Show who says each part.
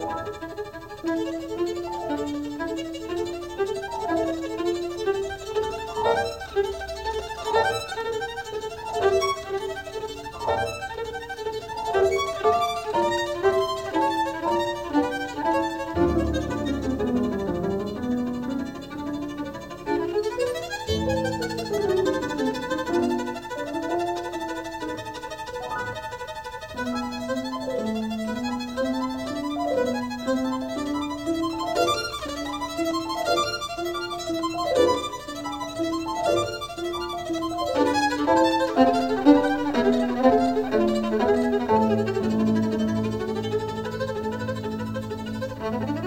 Speaker 1: thank you Bye.